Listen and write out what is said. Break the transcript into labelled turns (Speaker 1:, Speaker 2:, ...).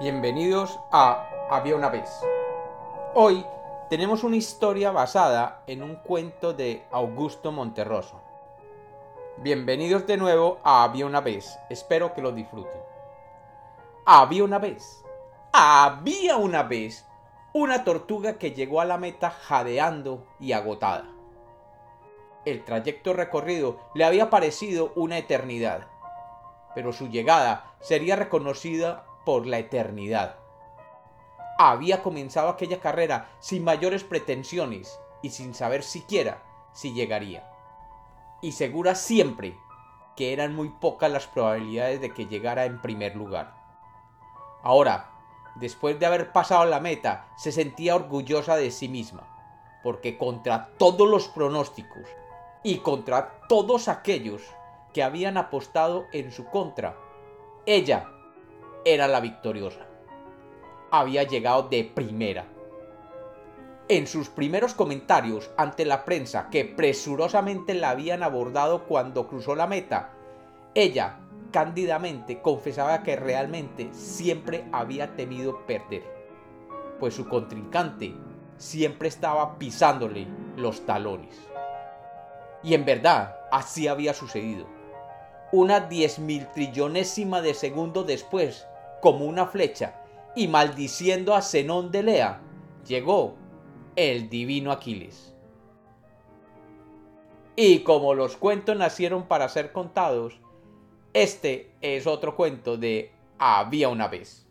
Speaker 1: Bienvenidos a Había una vez. Hoy tenemos una historia basada en un cuento de Augusto Monterroso. Bienvenidos de nuevo a Había una vez. Espero que lo disfruten. Había una vez. Había una vez una tortuga que llegó a la meta jadeando y agotada. El trayecto recorrido le había parecido una eternidad, pero su llegada sería reconocida por la eternidad. Había comenzado aquella carrera sin mayores pretensiones y sin saber siquiera si llegaría. Y segura siempre que eran muy pocas las probabilidades de que llegara en primer lugar. Ahora, después de haber pasado la meta, se sentía orgullosa de sí misma, porque contra todos los pronósticos y contra todos aquellos que habían apostado en su contra, ella era la victoriosa. Había llegado de primera. En sus primeros comentarios ante la prensa que presurosamente la habían abordado cuando cruzó la meta, ella cándidamente confesaba que realmente siempre había temido perder, pues su contrincante siempre estaba pisándole los talones. Y en verdad, así había sucedido. Una diez mil trillonésima de segundo después como una flecha, y maldiciendo a Zenón de Lea, llegó el divino Aquiles. Y como los cuentos nacieron para ser contados, este es otro cuento de Había una vez.